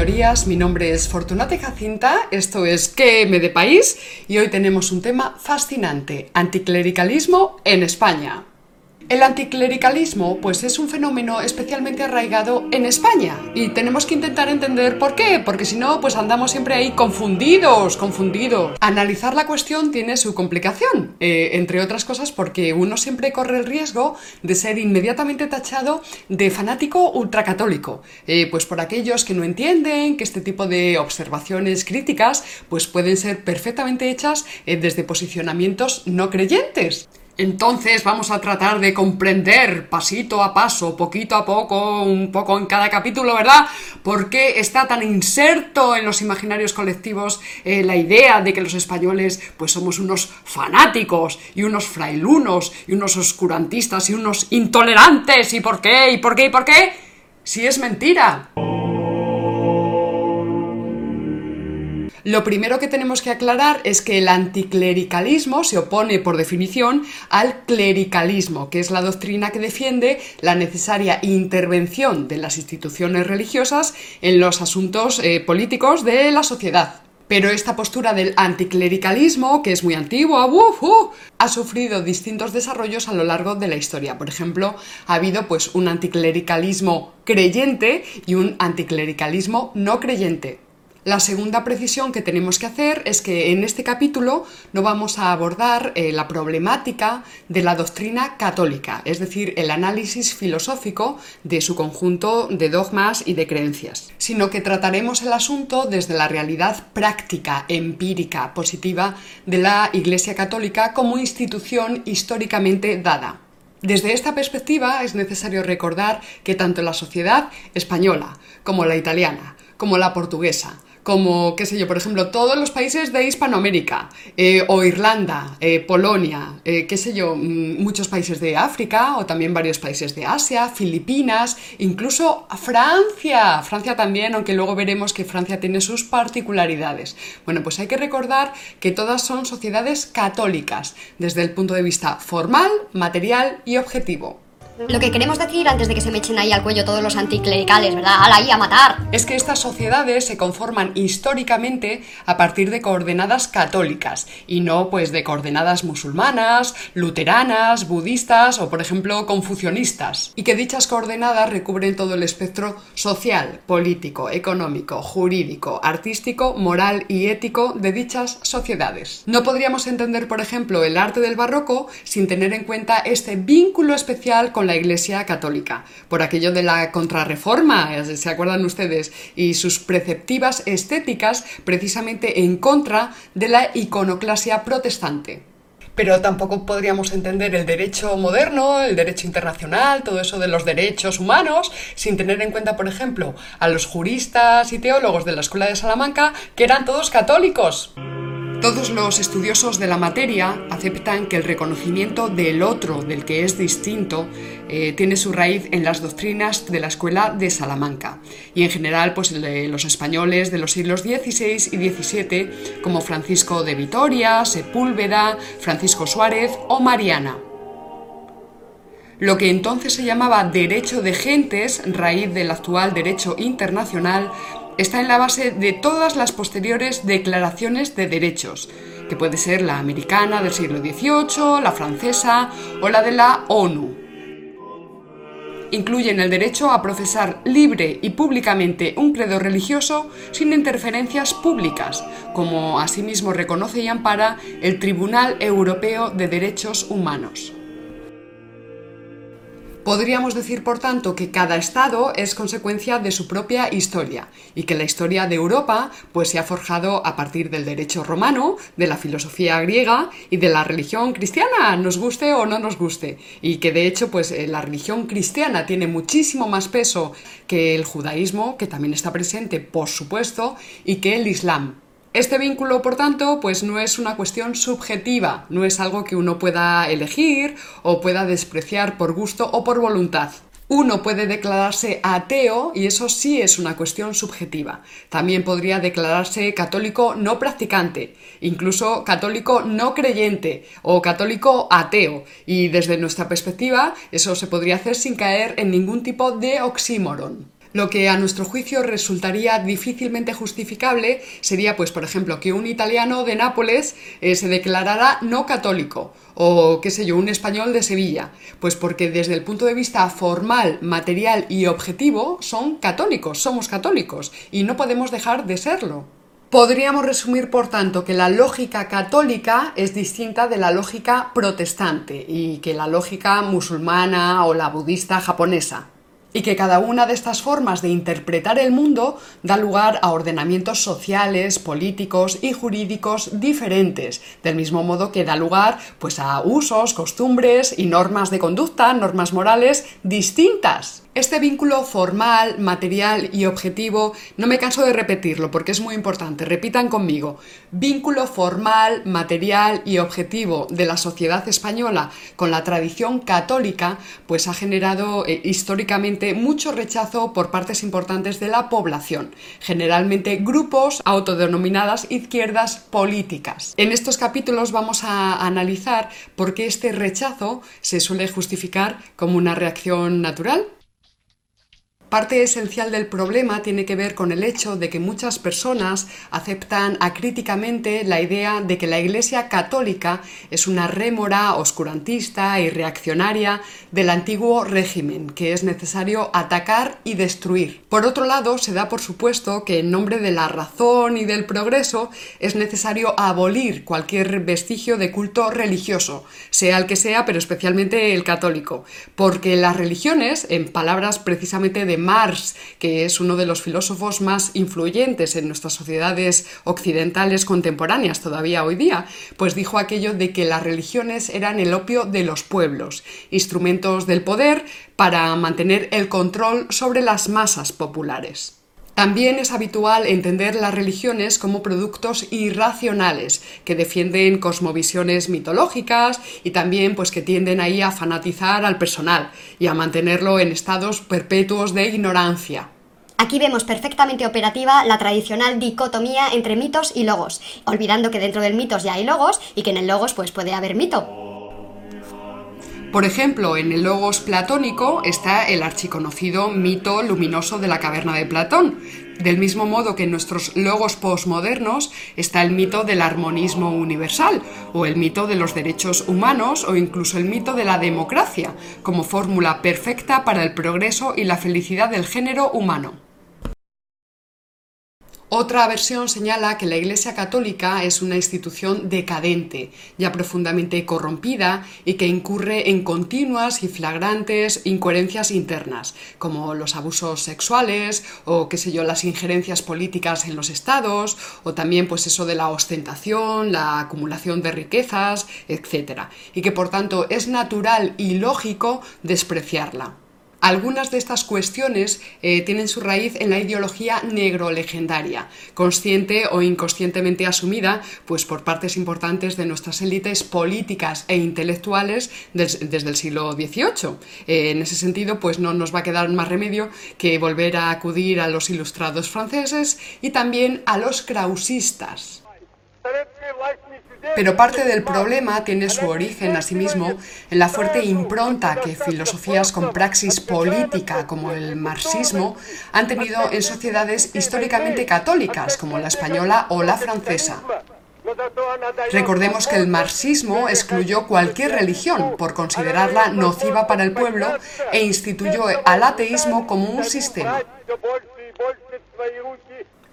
Señorías. Mi nombre es Fortunate Jacinta. Esto es ¿Qué me de país? Y hoy tenemos un tema fascinante: anticlericalismo en España. El anticlericalismo pues es un fenómeno especialmente arraigado en España y tenemos que intentar entender por qué, porque si no pues andamos siempre ahí confundidos, confundidos. Analizar la cuestión tiene su complicación, eh, entre otras cosas porque uno siempre corre el riesgo de ser inmediatamente tachado de fanático ultracatólico, eh, pues por aquellos que no entienden que este tipo de observaciones críticas pues pueden ser perfectamente hechas eh, desde posicionamientos no creyentes. Entonces vamos a tratar de comprender pasito a paso, poquito a poco, un poco en cada capítulo, ¿verdad? ¿Por qué está tan inserto en los imaginarios colectivos eh, la idea de que los españoles pues somos unos fanáticos y unos frailunos y unos oscurantistas y unos intolerantes? ¿Y por qué? ¿Y por qué? ¿Y por qué? Si es mentira. Lo primero que tenemos que aclarar es que el anticlericalismo se opone por definición al clericalismo, que es la doctrina que defiende la necesaria intervención de las instituciones religiosas en los asuntos eh, políticos de la sociedad. Pero esta postura del anticlericalismo, que es muy antigua, ha sufrido distintos desarrollos a lo largo de la historia. Por ejemplo, ha habido pues un anticlericalismo creyente y un anticlericalismo no creyente. La segunda precisión que tenemos que hacer es que en este capítulo no vamos a abordar eh, la problemática de la doctrina católica, es decir, el análisis filosófico de su conjunto de dogmas y de creencias, sino que trataremos el asunto desde la realidad práctica, empírica, positiva de la Iglesia Católica como institución históricamente dada. Desde esta perspectiva es necesario recordar que tanto la sociedad española como la italiana, como la portuguesa, como, qué sé yo, por ejemplo, todos los países de Hispanoamérica, eh, o Irlanda, eh, Polonia, eh, qué sé yo, mm, muchos países de África, o también varios países de Asia, Filipinas, incluso Francia, Francia también, aunque luego veremos que Francia tiene sus particularidades. Bueno, pues hay que recordar que todas son sociedades católicas, desde el punto de vista formal, material y objetivo. Lo que queremos decir antes de que se me echen ahí al cuello todos los anticlericales, ¿verdad? ¡Hala ahí a matar! Es que estas sociedades se conforman históricamente a partir de coordenadas católicas y no pues de coordenadas musulmanas, luteranas, budistas o por ejemplo confucionistas. Y que dichas coordenadas recubren todo el espectro social, político, económico, jurídico, artístico, moral y ético de dichas sociedades. No podríamos entender por ejemplo el arte del barroco sin tener en cuenta este vínculo especial con la Iglesia Católica, por aquello de la contrarreforma, ¿se acuerdan ustedes? Y sus preceptivas estéticas precisamente en contra de la iconoclasia protestante pero tampoco podríamos entender el derecho moderno, el derecho internacional, todo eso de los derechos humanos, sin tener en cuenta, por ejemplo, a los juristas y teólogos de la Escuela de Salamanca, que eran todos católicos. Todos los estudiosos de la materia aceptan que el reconocimiento del otro, del que es distinto, eh, tiene su raíz en las doctrinas de la escuela de Salamanca y en general pues los españoles de los siglos XVI y XVII como Francisco de Vitoria, Sepúlveda, Francisco Suárez o Mariana. Lo que entonces se llamaba derecho de gentes, raíz del actual derecho internacional, está en la base de todas las posteriores declaraciones de derechos, que puede ser la americana del siglo XVIII, la francesa o la de la ONU. Incluyen el derecho a profesar libre y públicamente un credo religioso sin interferencias públicas, como asimismo reconoce y ampara el Tribunal Europeo de Derechos Humanos. Podríamos decir, por tanto, que cada Estado es consecuencia de su propia historia y que la historia de Europa pues, se ha forjado a partir del derecho romano, de la filosofía griega y de la religión cristiana, nos guste o no nos guste. Y que de hecho pues, eh, la religión cristiana tiene muchísimo más peso que el judaísmo, que también está presente, por supuesto, y que el islam. Este vínculo, por tanto, pues no es una cuestión subjetiva, no es algo que uno pueda elegir o pueda despreciar por gusto o por voluntad. Uno puede declararse ateo y eso sí es una cuestión subjetiva. También podría declararse católico no practicante, incluso católico no creyente o católico ateo. Y desde nuestra perspectiva eso se podría hacer sin caer en ningún tipo de oxímoron. Lo que a nuestro juicio resultaría difícilmente justificable sería, pues, por ejemplo, que un italiano de Nápoles eh, se declarara no católico o, qué sé yo, un español de Sevilla. Pues porque desde el punto de vista formal, material y objetivo son católicos, somos católicos y no podemos dejar de serlo. Podríamos resumir, por tanto, que la lógica católica es distinta de la lógica protestante y que la lógica musulmana o la budista japonesa y que cada una de estas formas de interpretar el mundo da lugar a ordenamientos sociales, políticos y jurídicos diferentes, del mismo modo que da lugar pues a usos, costumbres y normas de conducta, normas morales distintas. Este vínculo formal, material y objetivo, no me canso de repetirlo porque es muy importante, repitan conmigo, vínculo formal, material y objetivo de la sociedad española con la tradición católica, pues ha generado eh, históricamente mucho rechazo por partes importantes de la población, generalmente grupos autodenominadas izquierdas políticas. En estos capítulos vamos a analizar por qué este rechazo se suele justificar como una reacción natural Parte esencial del problema tiene que ver con el hecho de que muchas personas aceptan acríticamente la idea de que la Iglesia católica es una rémora oscurantista y reaccionaria del antiguo régimen que es necesario atacar y destruir. Por otro lado, se da por supuesto que en nombre de la razón y del progreso es necesario abolir cualquier vestigio de culto religioso, sea el que sea, pero especialmente el católico, porque las religiones, en palabras precisamente de Marx, que es uno de los filósofos más influyentes en nuestras sociedades occidentales contemporáneas todavía hoy día, pues dijo aquello de que las religiones eran el opio de los pueblos, instrumentos del poder para mantener el control sobre las masas populares. También es habitual entender las religiones como productos irracionales que defienden cosmovisiones mitológicas y también pues que tienden ahí a fanatizar al personal y a mantenerlo en estados perpetuos de ignorancia. Aquí vemos perfectamente operativa la tradicional dicotomía entre mitos y logos, olvidando que dentro del mitos ya hay logos y que en el logos pues puede haber mito. Por ejemplo, en el logos platónico está el archiconocido mito luminoso de la caverna de Platón. Del mismo modo que en nuestros logos posmodernos está el mito del armonismo universal, o el mito de los derechos humanos, o incluso el mito de la democracia, como fórmula perfecta para el progreso y la felicidad del género humano. Otra versión señala que la Iglesia Católica es una institución decadente, ya profundamente corrompida y que incurre en continuas y flagrantes incoherencias internas, como los abusos sexuales o qué sé yo, las injerencias políticas en los estados o también pues eso de la ostentación, la acumulación de riquezas, etc. y que por tanto es natural y lógico despreciarla. Algunas de estas cuestiones eh, tienen su raíz en la ideología negro-legendaria, consciente o inconscientemente asumida pues, por partes importantes de nuestras élites políticas e intelectuales desde el siglo XVIII. Eh, en ese sentido, pues no nos va a quedar más remedio que volver a acudir a los ilustrados franceses y también a los krausistas. Pero parte del problema tiene su origen, asimismo, en la fuerte impronta que filosofías con praxis política como el marxismo han tenido en sociedades históricamente católicas como la española o la francesa. Recordemos que el marxismo excluyó cualquier religión por considerarla nociva para el pueblo e instituyó al ateísmo como un sistema.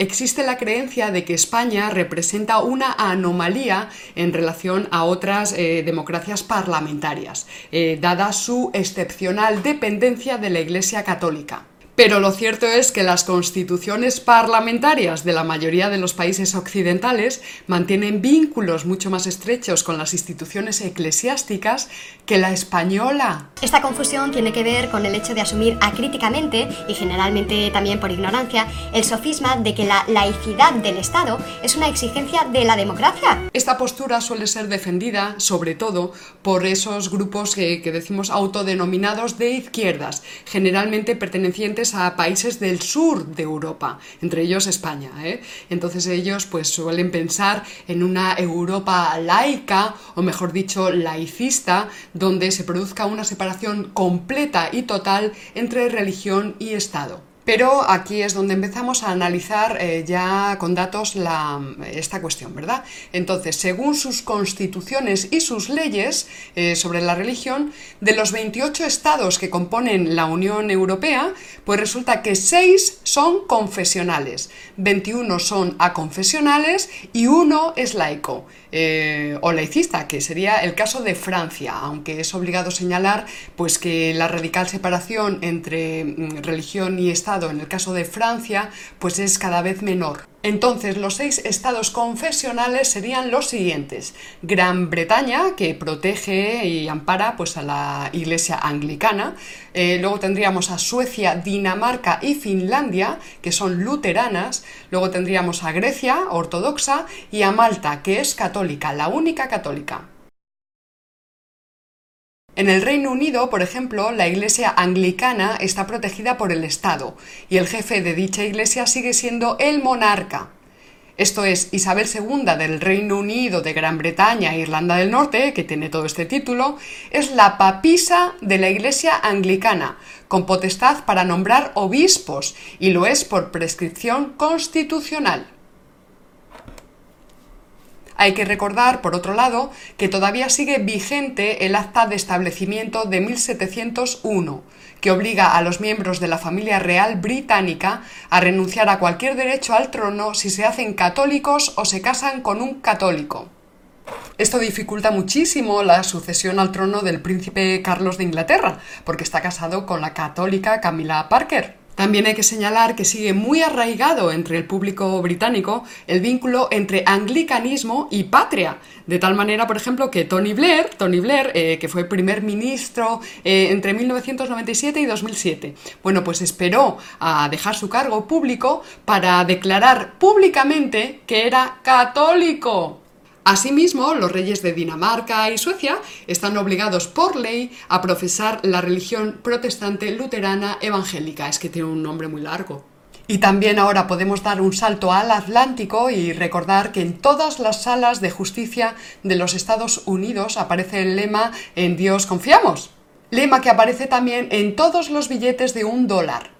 Existe la creencia de que España representa una anomalía en relación a otras eh, democracias parlamentarias, eh, dada su excepcional dependencia de la Iglesia Católica. Pero lo cierto es que las constituciones parlamentarias de la mayoría de los países occidentales mantienen vínculos mucho más estrechos con las instituciones eclesiásticas que la española. Esta confusión tiene que ver con el hecho de asumir acríticamente, y generalmente también por ignorancia, el sofisma de que la laicidad del Estado es una exigencia de la democracia. Esta postura suele ser defendida, sobre todo, por esos grupos que, que decimos autodenominados de izquierdas, generalmente pertenecientes a países del sur de Europa, entre ellos España. ¿eh? Entonces ellos pues suelen pensar en una Europa laica, o mejor dicho, laicista, donde se produzca una separación completa y total entre religión y Estado. Pero aquí es donde empezamos a analizar eh, ya con datos esta cuestión, ¿verdad? Entonces, según sus constituciones y sus leyes eh, sobre la religión, de los 28 estados que componen la Unión Europea, pues resulta que 6 son confesionales, 21 son aconfesionales y uno es laico. Eh, o laicista, que sería el caso de Francia, aunque es obligado señalar pues que la radical separación entre mm, religión y Estado en el caso de Francia pues es cada vez menor. Entonces, los seis estados confesionales serían los siguientes. Gran Bretaña, que protege y ampara pues, a la Iglesia anglicana. Eh, luego tendríamos a Suecia, Dinamarca y Finlandia, que son luteranas. Luego tendríamos a Grecia, ortodoxa, y a Malta, que es católica, la única católica. En el Reino Unido, por ejemplo, la Iglesia anglicana está protegida por el Estado y el jefe de dicha Iglesia sigue siendo el monarca. Esto es, Isabel II del Reino Unido, de Gran Bretaña e Irlanda del Norte, que tiene todo este título, es la papisa de la Iglesia anglicana, con potestad para nombrar obispos, y lo es por prescripción constitucional. Hay que recordar, por otro lado, que todavía sigue vigente el acta de establecimiento de 1701, que obliga a los miembros de la familia real británica a renunciar a cualquier derecho al trono si se hacen católicos o se casan con un católico. Esto dificulta muchísimo la sucesión al trono del príncipe Carlos de Inglaterra, porque está casado con la católica Camila Parker. También hay que señalar que sigue muy arraigado entre el público británico el vínculo entre anglicanismo y patria, de tal manera, por ejemplo, que Tony Blair, Tony Blair, eh, que fue primer ministro eh, entre 1997 y 2007, bueno, pues esperó a dejar su cargo público para declarar públicamente que era católico. Asimismo, los reyes de Dinamarca y Suecia están obligados por ley a profesar la religión protestante luterana evangélica. Es que tiene un nombre muy largo. Y también ahora podemos dar un salto al Atlántico y recordar que en todas las salas de justicia de los Estados Unidos aparece el lema En Dios confiamos. Lema que aparece también en todos los billetes de un dólar.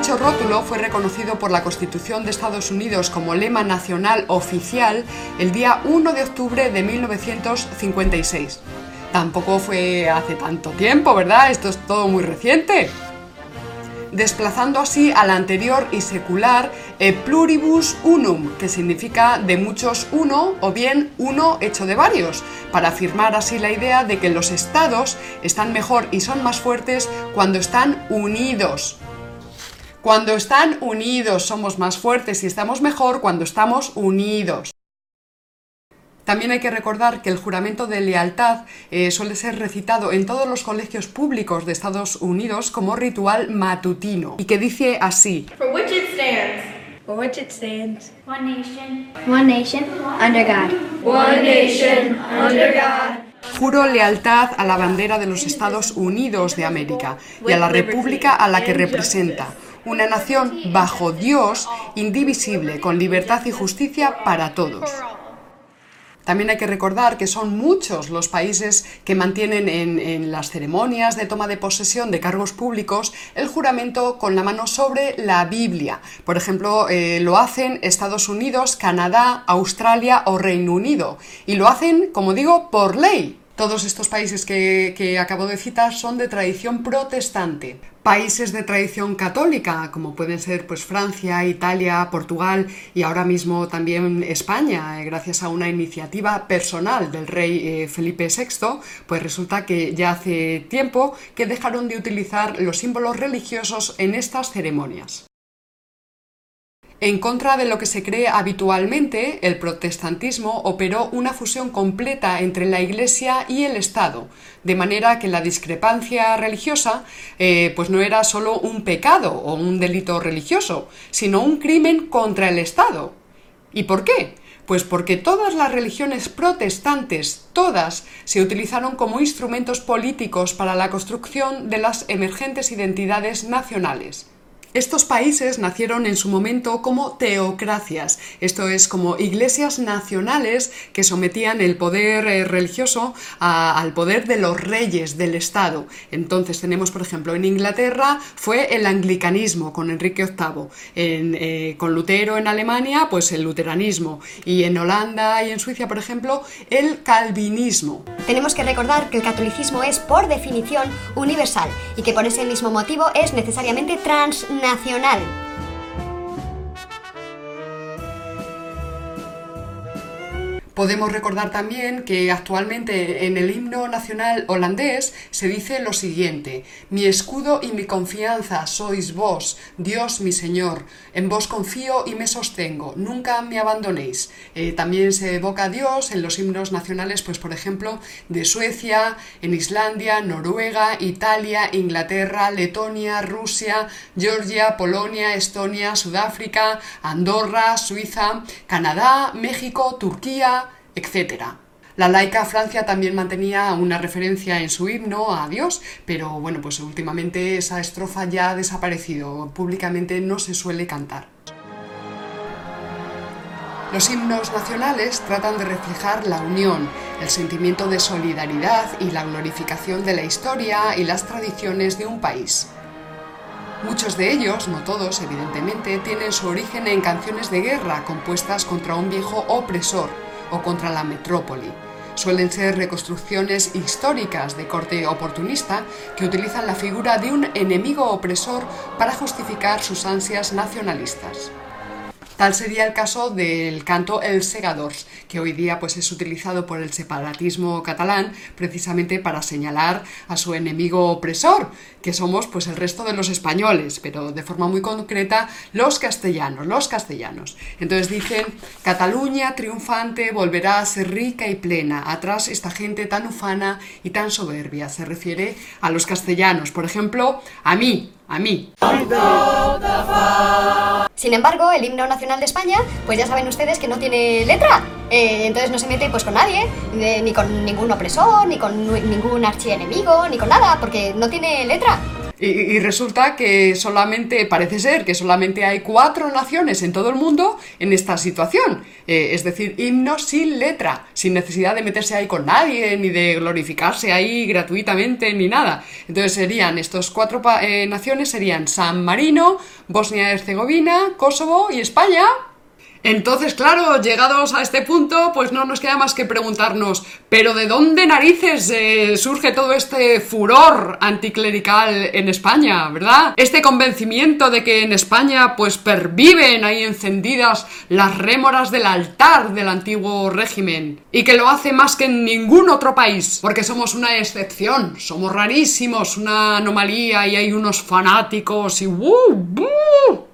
Dicho rótulo fue reconocido por la Constitución de Estados Unidos como lema nacional oficial el día 1 de octubre de 1956. Tampoco fue hace tanto tiempo, ¿verdad? Esto es todo muy reciente. Desplazando así al anterior y secular e pluribus unum, que significa de muchos uno o bien uno hecho de varios, para afirmar así la idea de que los estados están mejor y son más fuertes cuando están unidos, cuando están unidos somos más fuertes y estamos mejor cuando estamos unidos. También hay que recordar que el juramento de lealtad eh, suele ser recitado en todos los colegios públicos de Estados Unidos como ritual matutino y que dice así. For which it stands. For which it stands. One nation. One nation. Under God. One nation. Under God. Juro lealtad a la bandera de los Estados Unidos de América y a la república a la que representa una nación bajo Dios, indivisible, con libertad y justicia para todos. También hay que recordar que son muchos los países que mantienen en, las ceremonias de toma de posesión de cargos públicos el juramento con la mano sobre la Biblia. Por ejemplo, eh, lo hacen Estados Unidos, Canadá, Australia o Reino Unido. Y lo hacen, como digo, por ley. Todos estos países que, acabo de citar son de tradición protestante. Países de tradición católica, como pueden ser pues, Francia, Italia, Portugal y ahora mismo también España, eh, gracias a una iniciativa personal del rey eh, Felipe VI, pues resulta que ya hace tiempo que dejaron de utilizar los símbolos religiosos en estas ceremonias. En contra de lo que se cree habitualmente, el protestantismo operó una fusión completa entre la Iglesia y el Estado, de manera que la discrepancia religiosa eh, pues no era solo un pecado o un delito religioso, sino un crimen contra el Estado. ¿Y por qué? Pues porque todas las religiones protestantes, todas, se utilizaron como instrumentos políticos para la construcción de las emergentes identidades nacionales. Estos países nacieron en su momento como teocracias, esto es como iglesias nacionales que sometían el poder eh, religioso al poder de los reyes del Estado. Entonces tenemos, por ejemplo, en Inglaterra fue el anglicanismo con Enrique VIII, eh, con Lutero en Alemania, pues el luteranismo, y en Holanda y en Suiza, por ejemplo, el calvinismo. Tenemos que recordar que el catolicismo es, por definición, universal y que por ese mismo motivo es necesariamente transnacional nacional. Podemos recordar también que actualmente en el himno nacional holandés se dice lo siguiente, mi escudo y mi confianza sois vos, Dios mi Señor, en vos confío y me sostengo, nunca me abandonéis. Eh, también se evoca a Dios en los himnos nacionales, pues por ejemplo, de Suecia, en Islandia, Noruega, Italia, Inglaterra, Letonia, Rusia, Georgia, Polonia, Estonia, Sudáfrica, Andorra, Suiza, Canadá, México, Turquía, etc. La laica Francia también mantenía una referencia en su himno a Dios, pero bueno, pues últimamente esa estrofa ya ha desaparecido, públicamente no se suele cantar. Los himnos nacionales tratan de reflejar la unión, el sentimiento de solidaridad y la glorificación de la historia y las tradiciones de un país. Muchos de ellos, no todos evidentemente, tienen su origen en canciones de guerra compuestas contra un viejo opresor, o contra la metrópoli. Suelen ser reconstrucciones históricas de corte oportunista que utilizan la figura de un enemigo opresor para justificar sus ansias nacionalistas. Tal sería el caso del canto El Segadors, que hoy día pues, es utilizado por el separatismo catalán precisamente para señalar a su enemigo opresor, que somos pues, el resto de los españoles, pero de forma muy concreta los castellanos, los castellanos. Entonces dicen, Cataluña triunfante volverá a ser rica y plena, atrás esta gente tan ufana y tan soberbia. Se refiere a los castellanos, por ejemplo, a mí, a mí. Sin embargo, el himno nacional de España, pues ya saben ustedes que no tiene letra. Eh, entonces no se mete pues con nadie, ni con ningún opresor, ni con ningún archienemigo, ni con nada, porque no tiene letra. Y, resulta que solamente, parece ser que solamente hay cuatro naciones en todo el mundo en esta situación. Eh, es decir, himnos sin letra, sin necesidad de meterse ahí con nadie, ni de glorificarse ahí gratuitamente, ni nada. Entonces serían, estos cuatro eh, naciones serían San Marino, Bosnia-Herzegovina, Kosovo y España. Entonces, claro, llegados a este punto, pues no nos queda más que preguntarnos, pero ¿de dónde narices eh, surge todo este furor anticlerical en España, verdad? Este convencimiento de que en España pues perviven ahí encendidas las rémoras del altar del antiguo régimen y que lo hace más que en ningún otro país, porque somos una excepción, somos rarísimos, una anomalía y hay unos fanáticos y ¡uh!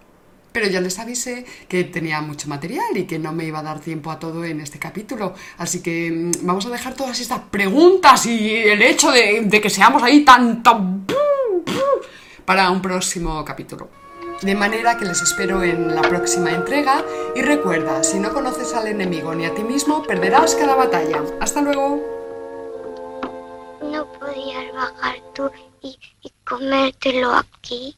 Pero ya les avisé que tenía mucho material y que no me iba a dar tiempo a todo en este capítulo. Así que mm, vamos a dejar todas estas preguntas y el hecho de, que seamos ahí tanto para un próximo capítulo. De manera que les espero en la próxima entrega y recuerda, si no conoces al enemigo ni a ti mismo, perderás cada batalla. Hasta luego. No podías bajar tú y comértelo aquí.